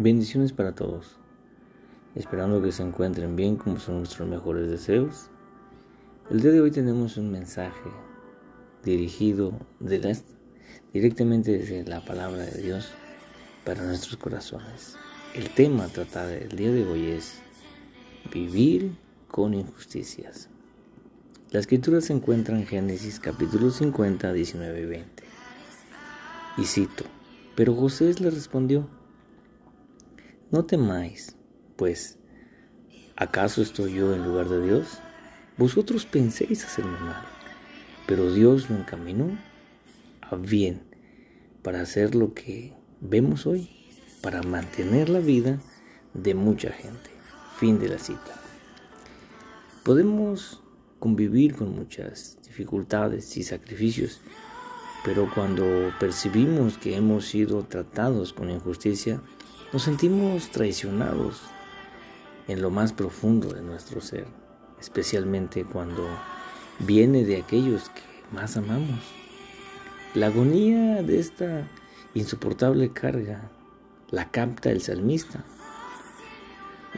Bendiciones para todos. Esperando que se encuentren bien como son nuestros mejores deseos. El día de hoy tenemos un mensaje dirigido directamente desde la palabra de Dios para nuestros corazones. El tema a tratar el día de hoy es vivir con injusticias. La escritura se encuentra en Génesis capítulo 50, 19 y 20. Y cito, pero José le respondió, no temáis, pues, ¿acaso estoy yo en lugar de Dios? Vosotros penséis hacerme mal, pero Dios lo encaminó a bien para hacer lo que vemos hoy, para mantener la vida de mucha gente. Fin de la cita. Podemos convivir con muchas dificultades y sacrificios, pero cuando percibimos que hemos sido tratados con injusticia, nos sentimos traicionados en lo más profundo de nuestro ser, especialmente cuando viene de aquellos que más amamos. La agonía de esta insoportable carga la capta el salmista.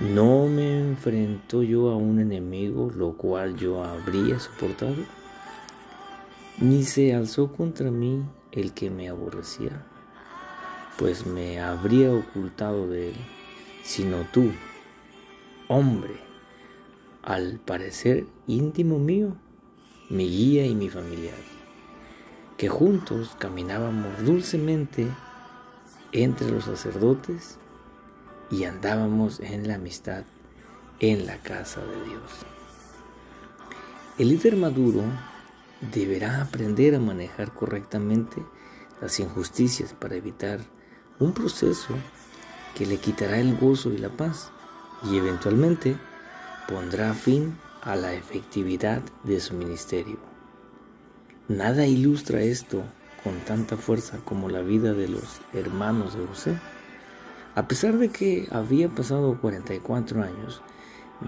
¿No me enfrento yo a un enemigo lo cual yo habría soportado? Ni se alzó contra mí el que me aborrecía pues me habría ocultado de él, sino tú, hombre, al parecer íntimo mío, mi guía y mi familiar, que juntos caminábamos dulcemente entre los sacerdotes y andábamos en la amistad en la casa de Dios. El líder maduro deberá aprender a manejar correctamente las injusticias para evitar un proceso que le quitará el gozo y la paz y eventualmente pondrá fin a la efectividad de su ministerio. Nada ilustra esto con tanta fuerza como la vida de los hermanos de José. A pesar de que había pasado 44 años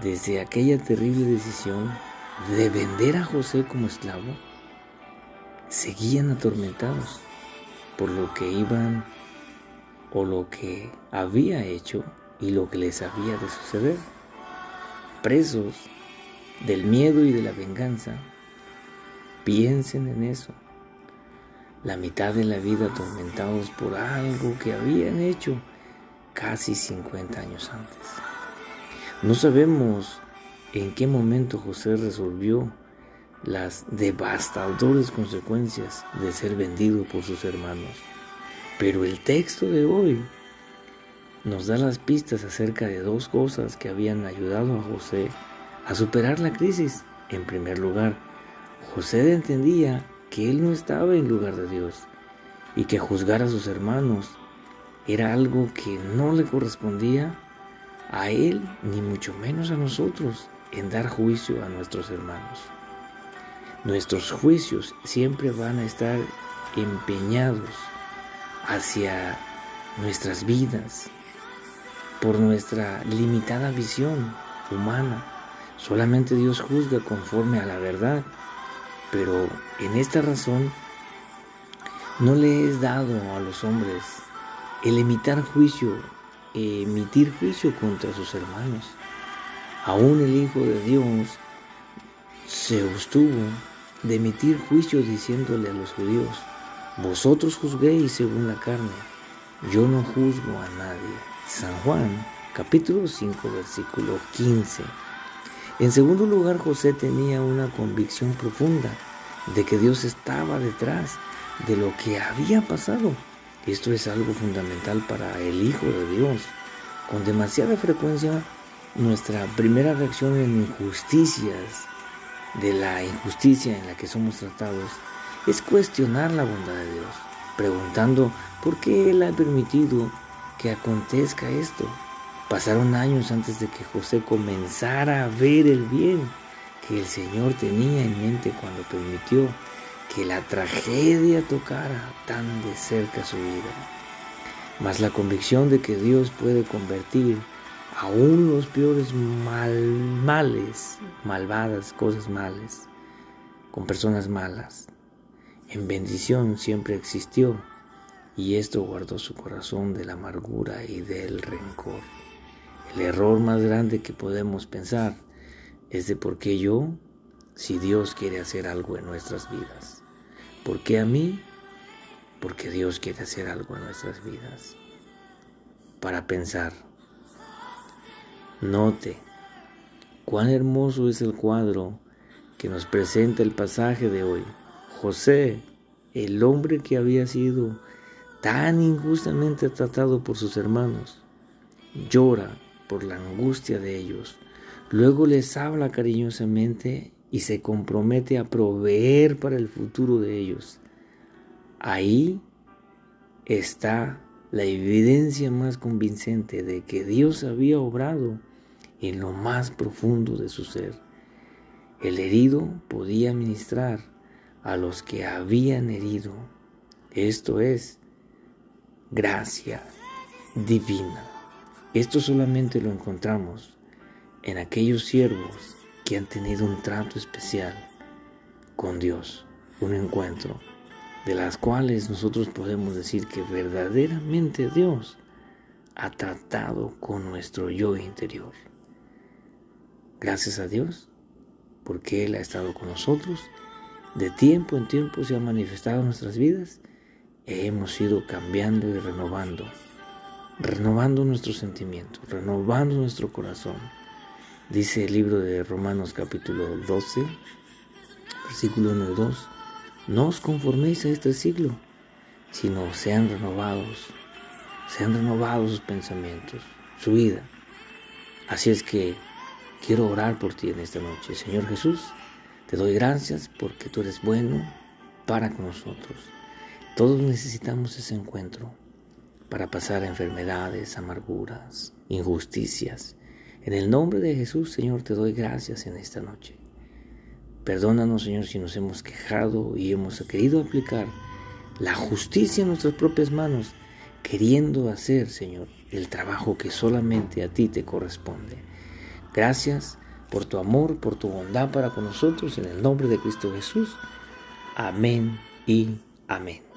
desde aquella terrible decisión de vender a José como esclavo, seguían atormentados por lo que iban o lo que había hecho y lo que les había de suceder. Presos del miedo y de la venganza, piensen en eso. La mitad de la vida atormentados por algo que habían hecho casi 50 años antes. No sabemos en qué momento José resolvió las devastadoras consecuencias de ser vendido por sus hermanos. Pero el texto de hoy nos da las pistas acerca de dos cosas que habían ayudado a José a superar la crisis. En primer lugar, José entendía que él no estaba en lugar de Dios y que juzgar a sus hermanos era algo que no le correspondía a él ni mucho menos a nosotros en dar juicio a nuestros hermanos. Nuestros juicios siempre van a estar empeñados hacia nuestras vidas por nuestra limitada visión humana. Solamente Dios juzga conforme a la verdad, pero en esta razón no le es dado a los hombres el emitir juicio, emitir juicio contra sus hermanos. Aún el Hijo de Dios se abstuvo de emitir juicio diciéndole a los judíos, vosotros juzguéis según la carne, yo no juzgo a nadie. San Juan, capítulo 5, versículo 15. En segundo lugar, José tenía una convicción profunda de que Dios estaba detrás de lo que había pasado. Esto es algo fundamental para el Hijo de Dios. Con demasiada frecuencia, nuestra primera reacción en injusticias, de la injusticia en la que somos tratados, es cuestionar la bondad de Dios, preguntando por qué Él ha permitido que acontezca esto. Pasaron años antes de que José comenzara a ver el bien que el Señor tenía en mente cuando permitió que la tragedia tocara tan de cerca su vida. Mas la convicción de que Dios puede convertir aún los peores mal, males, malvadas, cosas malas, con personas malas, en bendición siempre existió y esto guardó su corazón de la amargura y del rencor. El error más grande que podemos pensar es de por qué yo, si Dios quiere hacer algo en nuestras vidas. ¿Por qué a mí? Porque Dios quiere hacer algo en nuestras vidas. Para pensar. Note cuán hermoso es el cuadro que nos presenta el pasaje de hoy. José, el hombre que había sido tan injustamente tratado por sus hermanos, llora por la angustia de ellos. Luego les habla cariñosamente y se compromete a proveer para el futuro de ellos. Ahí está la evidencia más convincente de que Dios había obrado en lo más profundo de su ser. El herido podía ministrar a los que habían herido. Esto es, gracia divina. Esto solamente lo encontramos en aquellos siervos que han tenido un trato especial con Dios, un encuentro, de las cuales nosotros podemos decir que verdaderamente Dios ha tratado con nuestro yo interior. Gracias a Dios, porque Él ha estado con nosotros, de tiempo en tiempo se ha manifestado en nuestras vidas hemos ido cambiando y renovando, renovando nuestros sentimientos, renovando nuestro corazón. Dice el libro de Romanos capítulo 12, versículo 1 y 2, no os conforméis a este siglo, sino sean renovados, sean renovados sus pensamientos, su vida. Así es que quiero orar por ti en esta noche. Señor Jesús, te doy gracias porque tú eres bueno para con nosotros. Todos necesitamos ese encuentro para pasar enfermedades, amarguras, injusticias. En el nombre de Jesús, Señor, te doy gracias en esta noche. Perdónanos, Señor, si nos hemos quejado y hemos querido aplicar la justicia en nuestras propias manos, queriendo hacer, Señor, el trabajo que solamente a ti te corresponde. Gracias por tu amor, por tu bondad para con nosotros, en el nombre de Cristo Jesús. Amén y amén.